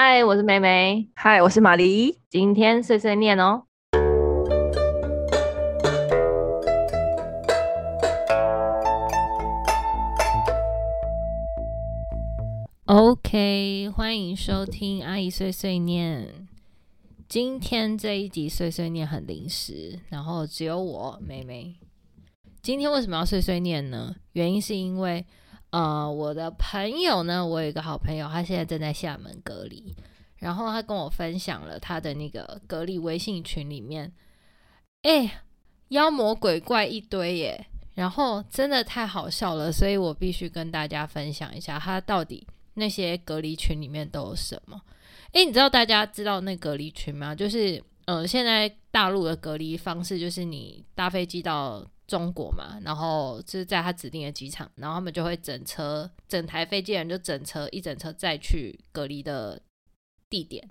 嗨，我是梅梅。嗨，我是玛丽。今天碎碎念哦。OK，欢迎收听阿姨碎碎念。今天这一集碎碎念很临时，然后只有我梅梅。今天为什么要碎碎念呢？原因是因为。呃，我的朋友呢，我有一个好朋友，他现在正在厦门隔离，然后他跟我分享了他的那个隔离微信群里面，哎，妖魔鬼怪一堆耶，然后真的太好笑了，所以我必须跟大家分享一下，他到底那些隔离群里面都有什么？哎，你知道大家知道那隔离群吗？就是，呃，现在大陆的隔离方式就是你搭飞机到。中国嘛，然后就是在他指定的机场，然后他们就会整车整台飞机人就整车一整车再去隔离的地点，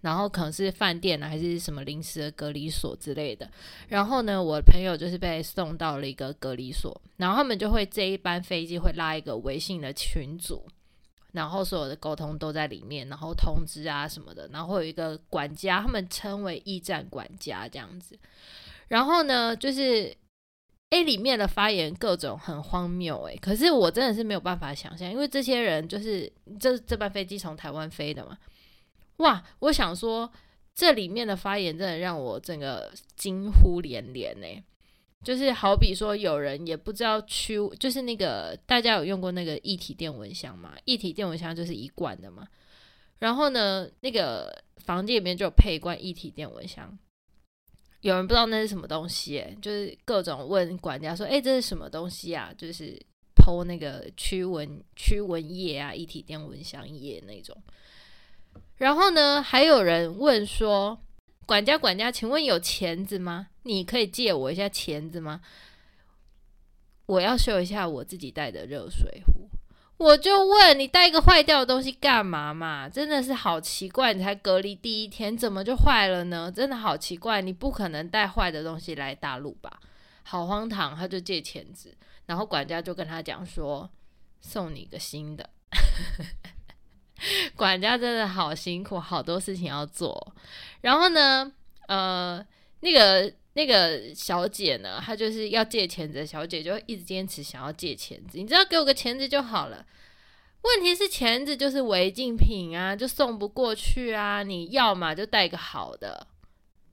然后可能是饭店呢，还是什么临时的隔离所之类的。然后呢，我朋友就是被送到了一个隔离所，然后他们就会这一班飞机会拉一个微信的群组，然后所有的沟通都在里面，然后通知啊什么的，然后会有一个管家，他们称为驿站管家这样子。然后呢，就是。A 里面的发言各种很荒谬诶，可是我真的是没有办法想象，因为这些人就是这这班飞机从台湾飞的嘛，哇！我想说这里面的发言真的让我整个惊呼连连呢，就是好比说有人也不知道区，就是那个大家有用过那个液体电蚊香吗？液体电蚊香就是一罐的嘛，然后呢，那个房间里面就有配一罐液体电蚊香。有人不知道那是什么东西，就是各种问管家说：“哎，这是什么东西啊？”就是偷那个驱蚊驱蚊液啊，一体电蚊香液那种。然后呢，还有人问说：“管家，管家，请问有钳子吗？你可以借我一下钳子吗？我要修一下我自己带的热水壶。”我就问你带一个坏掉的东西干嘛嘛？真的是好奇怪！你才隔离第一天，怎么就坏了呢？真的好奇怪！你不可能带坏的东西来大陆吧？好荒唐！他就借钳子，然后管家就跟他讲说：“送你一个新的。”管家真的好辛苦，好多事情要做。然后呢，呃，那个那个小姐呢，她就是要借钳子，小姐就一直坚持想要借钳子。你只要给我个钳子就好了。问题是钳子就是违禁品啊，就送不过去啊！你要嘛就带个好的，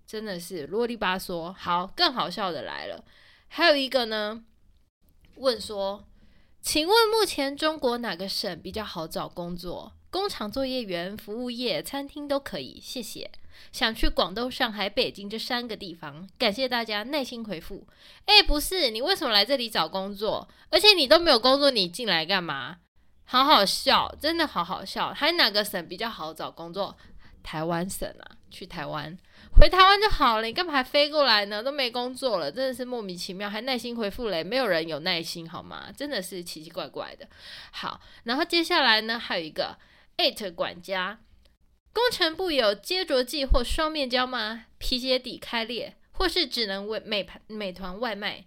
真的是啰里吧嗦。好，更好笑的来了，还有一个呢，问说，请问目前中国哪个省比较好找工作？工厂作业员、服务业、餐厅都可以，谢谢。想去广东、上海、北京这三个地方，感谢大家耐心回复。哎，不是，你为什么来这里找工作？而且你都没有工作，你进来干嘛？好好笑，真的好好笑。还哪个省比较好找工作？台湾省啊，去台湾，回台湾就好了。你干嘛还飞过来呢？都没工作了，真的是莫名其妙。还耐心回复嘞，没有人有耐心好吗？真的是奇奇怪怪的。好，然后接下来呢，还有一个艾特管家，工程部有接着剂或双面胶吗？皮鞋底开裂，或是只能为美团美团外卖？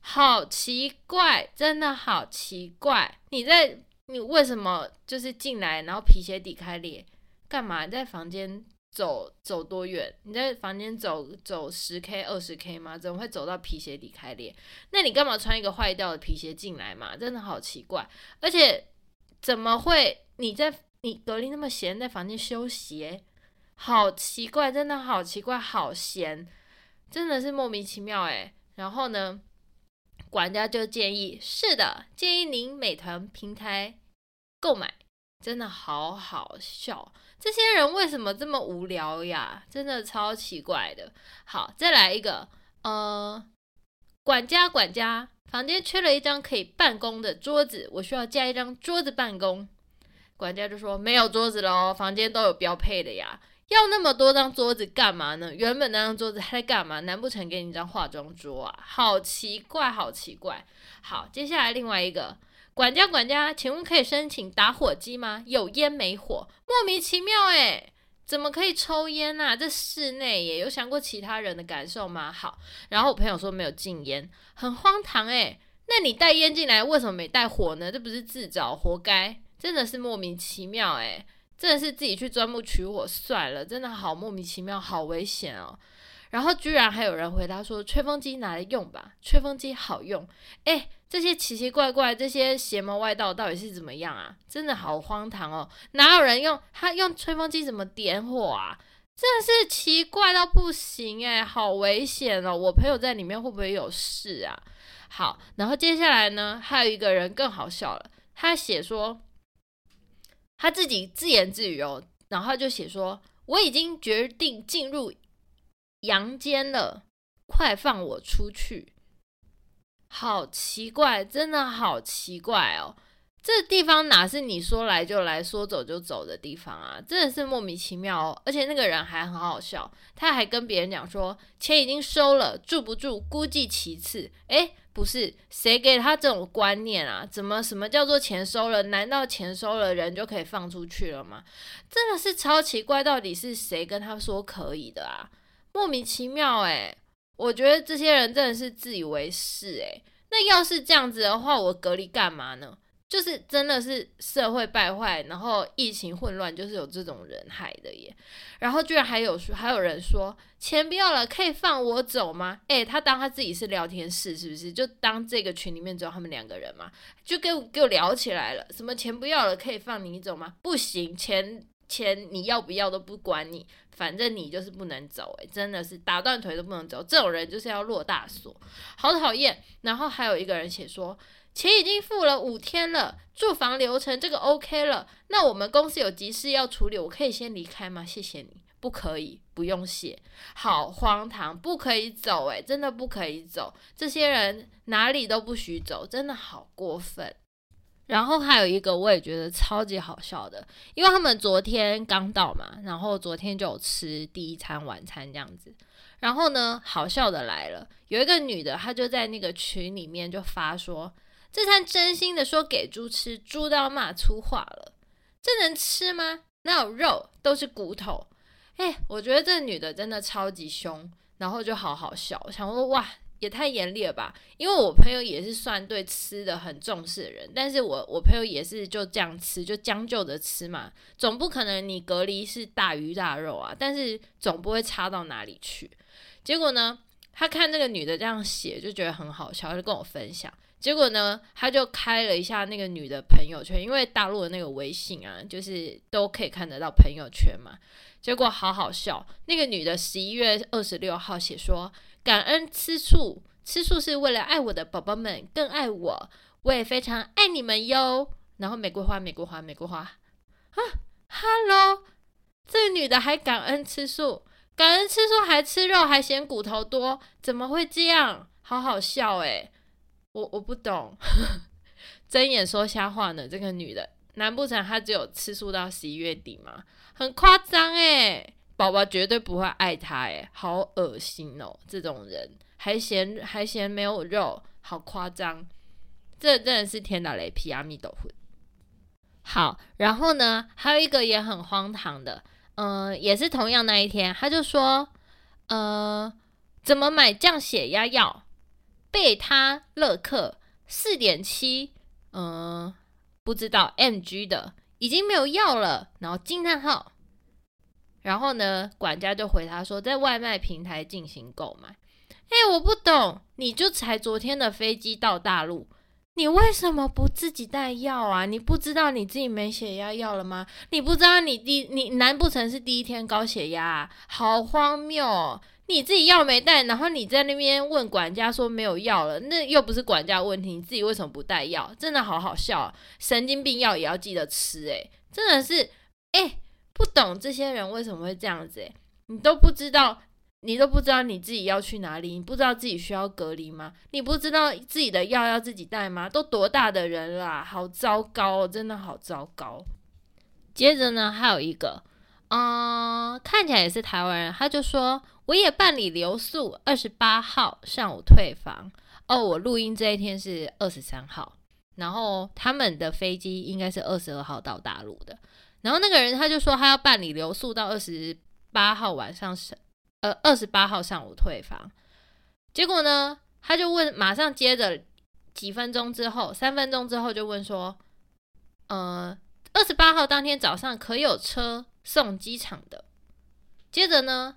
好奇怪，真的好奇怪。你在。你为什么就是进来，然后皮鞋底开裂？干嘛？你在房间走走多远？你在房间走走十 K 二十 K 吗？怎么会走到皮鞋底开裂？那你干嘛穿一个坏掉的皮鞋进来嘛？真的好奇怪！而且怎么会你在你隔离那么闲，在房间修鞋？好奇怪，真的好奇怪，好闲，真的是莫名其妙诶。然后呢？管家就建议，是的，建议您美团平台购买，真的好好笑。这些人为什么这么无聊呀？真的超奇怪的。好，再来一个，呃，管家管家，房间缺了一张可以办公的桌子，我需要加一张桌子办公。管家就说没有桌子喽，房间都有标配的呀。要那么多张桌子干嘛呢？原本那张桌子还在干嘛？难不成给你一张化妆桌啊？好奇怪，好奇怪。好，接下来另外一个管家，管家，请问可以申请打火机吗？有烟没火，莫名其妙诶，怎么可以抽烟啊？这室内也有想过其他人的感受吗？好，然后我朋友说没有禁烟，很荒唐诶。那你带烟进来，为什么没带火呢？这不是自找活该？真的是莫名其妙诶。真的是自己去钻木取火算了，真的好莫名其妙，好危险哦。然后居然还有人回答说：“吹风机拿来用吧，吹风机好用。”哎，这些奇奇怪怪、这些邪门歪道到底是怎么样啊？真的好荒唐哦！哪有人用他用吹风机怎么点火啊？真的是奇怪到不行哎，好危险哦！我朋友在里面会不会有事啊？好，然后接下来呢，还有一个人更好笑了，他写说他自己自言自语哦，然后就写说：“我已经决定进入。”阳间了，快放我出去！好奇怪，真的好奇怪哦！这地方哪是你说来就来说走就走的地方啊？真的是莫名其妙哦！而且那个人还很好笑，他还跟别人讲说钱已经收了，住不住估计其次。诶，不是，谁给他这种观念啊？怎么什么叫做钱收了？难道钱收了人就可以放出去了吗？真的是超奇怪，到底是谁跟他说可以的啊？莫名其妙诶，我觉得这些人真的是自以为是诶。那要是这样子的话，我隔离干嘛呢？就是真的是社会败坏，然后疫情混乱，就是有这种人害的耶。然后居然还有说，还有人说钱不要了，可以放我走吗？诶，他当他自己是聊天室是不是？就当这个群里面只有他们两个人嘛，就给我给我聊起来了。什么钱不要了，可以放你走吗？不行，钱。钱你要不要都不管你，反正你就是不能走，诶，真的是打断腿都不能走，这种人就是要落大锁，好讨厌。然后还有一个人写说，钱已经付了五天了，住房流程这个 OK 了，那我们公司有急事要处理，我可以先离开吗？谢谢你，不可以，不用谢，好荒唐，不可以走，诶，真的不可以走，这些人哪里都不许走，真的好过分。然后还有一个我也觉得超级好笑的，因为他们昨天刚到嘛，然后昨天就有吃第一餐晚餐这样子。然后呢，好笑的来了，有一个女的，她就在那个群里面就发说：“这餐真心的说给猪吃，猪都要骂粗话了，这能吃吗？哪有肉，都是骨头。”哎，我觉得这女的真的超级凶，然后就好好笑，想说哇。也太严厉了吧！因为我朋友也是算对吃的很重视的人，但是我我朋友也是就这样吃，就将就着吃嘛，总不可能你隔离是大鱼大肉啊，但是总不会差到哪里去。结果呢，他看那个女的这样写，就觉得很好笑，就跟我分享。结果呢，他就开了一下那个女的朋友圈，因为大陆的那个微信啊，就是都可以看得到朋友圈嘛。结果好好笑，那个女的十一月二十六号写说。感恩吃素，吃素是为了爱我的宝宝们更爱我，我也非常爱你们哟。然后玫瑰花，玫瑰花，玫瑰花啊哈喽这女的还感恩吃素，感恩吃素还吃肉，还嫌骨头多，怎么会这样？好好笑诶。我我不懂，睁眼说瞎话呢。这个女的，难不成她只有吃素到十一月底吗？很夸张诶。宝宝绝对不会爱他，诶，好恶心哦！这种人还嫌还嫌没有肉，好夸张！这真的是天打雷劈，阿弥陀佛。好，然后呢，还有一个也很荒唐的，嗯、也是同样那一天，他就说，呃，怎么买降血压药？贝他乐克四点七，嗯，不知道 mg 的已经没有药了，然后惊叹号。然后呢，管家就回他说，在外卖平台进行购买。哎，我不懂，你就才昨天的飞机到大陆，你为什么不自己带药啊？你不知道你自己没血压药了吗？你不知道你第你难不成是第一天高血压啊？好荒谬哦！你自己药没带，然后你在那边问管家说没有药了，那又不是管家问题，你自己为什么不带药？真的好好笑，神经病药也要记得吃，哎，真的是，哎。不懂这些人为什么会这样子诶，你都不知道，你都不知道你自己要去哪里，你不知道自己需要隔离吗？你不知道自己的药要自己带吗？都多大的人啦，好糟糕哦，真的好糟糕。接着呢，还有一个，嗯，看起来也是台湾人，他就说我也办理留宿，二十八号上午退房。哦，我录音这一天是二十三号，然后他们的飞机应该是二十二号到大陆的。然后那个人他就说他要办理留宿到二十八号晚上是呃二十八号上午退房，结果呢他就问，马上接着几分钟之后三分钟之后就问说，呃二十八号当天早上可有车送机场的。接着呢，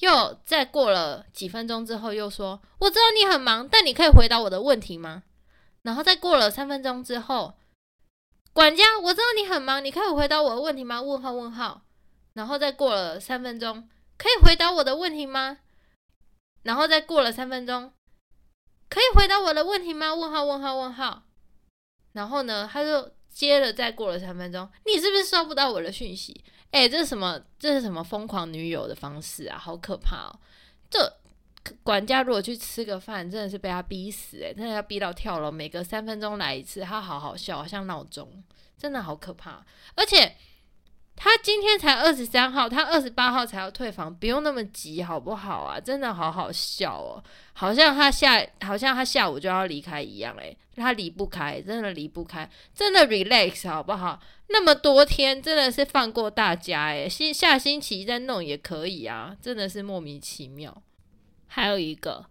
又再过了几分钟之后，又说：“我知道你很忙，但你可以回答我的问题吗？”然后再过了三分钟之后，管家，我知道你很忙，你可以回答我的问题吗？问号问号。然后再过了三分钟，可以回答我的问题吗？然后再过了三分钟，可以回答我的问题吗？问号问号问号。然后呢，他就接了再过了三分钟，你是不是收不到我的讯息？哎，这是什么？这是什么疯狂女友的方式啊？好可怕哦！这管家如果去吃个饭，真的是被他逼死哎，真的要逼到跳楼，每隔三分钟来一次，他好好笑，好像闹钟，真的好可怕。而且他今天才二十三号，他二十八号才要退房，不用那么急好不好啊？真的好好笑哦，好像他下，好像他下午就要离开一样哎。他离不开，真的离不开，真的 relax 好不好？那么多天，真的是放过大家诶，星下星期再弄也可以啊，真的是莫名其妙。还有一个，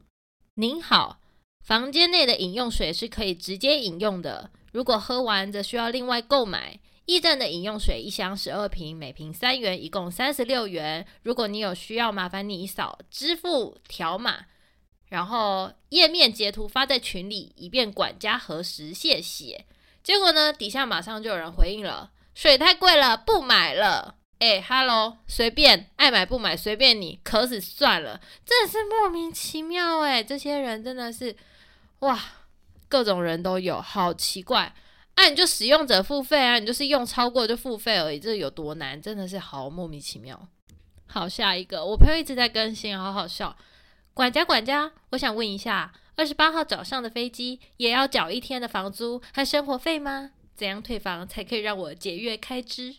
您好，房间内的饮用水是可以直接饮用的，如果喝完则需要另外购买。驿站的饮用水一箱十二瓶，每瓶三元，一共三十六元。如果你有需要，麻烦你扫支付条码。然后页面截图发在群里，以便管家核实。谢谢。结果呢，底下马上就有人回应了：水太贵了，不买了。哎哈喽，随便爱买不买随便你，渴死算了。真的是莫名其妙哎，这些人真的是哇，各种人都有，好奇怪。哎、啊，你就使用者付费啊，你就是用超过就付费而已，这有多难？真的是好莫名其妙。好，下一个，我朋友一直在更新，好好笑。管家，管家，我想问一下，二十八号早上的飞机也要缴一天的房租和生活费吗？怎样退房才可以让我节约开支？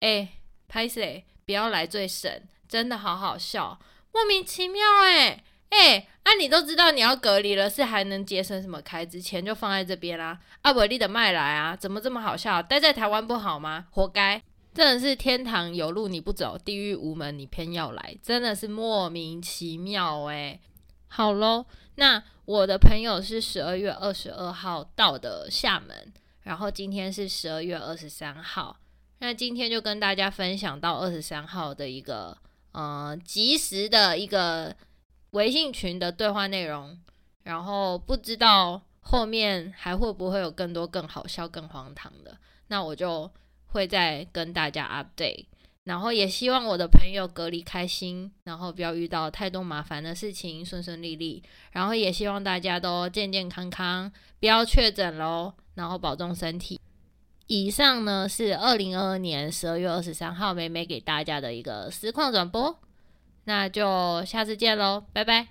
哎，拍谢，不要来最省，真的好好笑，莫名其妙哎哎，啊你都知道你要隔离了，是还能节省什么开支？钱就放在这边啦，啊不，你的麦来啊，怎么这么好笑？待在台湾不好吗？活该。真的是天堂有路你不走，地狱无门你偏要来，真的是莫名其妙哎。好喽，那我的朋友是十二月二十二号到的厦门，然后今天是十二月二十三号，那今天就跟大家分享到二十三号的一个呃即时的一个微信群的对话内容，然后不知道后面还会不会有更多更好笑、更荒唐的，那我就。会再跟大家 update，然后也希望我的朋友隔离开心，然后不要遇到太多麻烦的事情，顺顺利利。然后也希望大家都健健康康，不要确诊喽，然后保重身体。以上呢是二零二二年十二月二十三号美美给大家的一个实况转播，那就下次见喽，拜拜。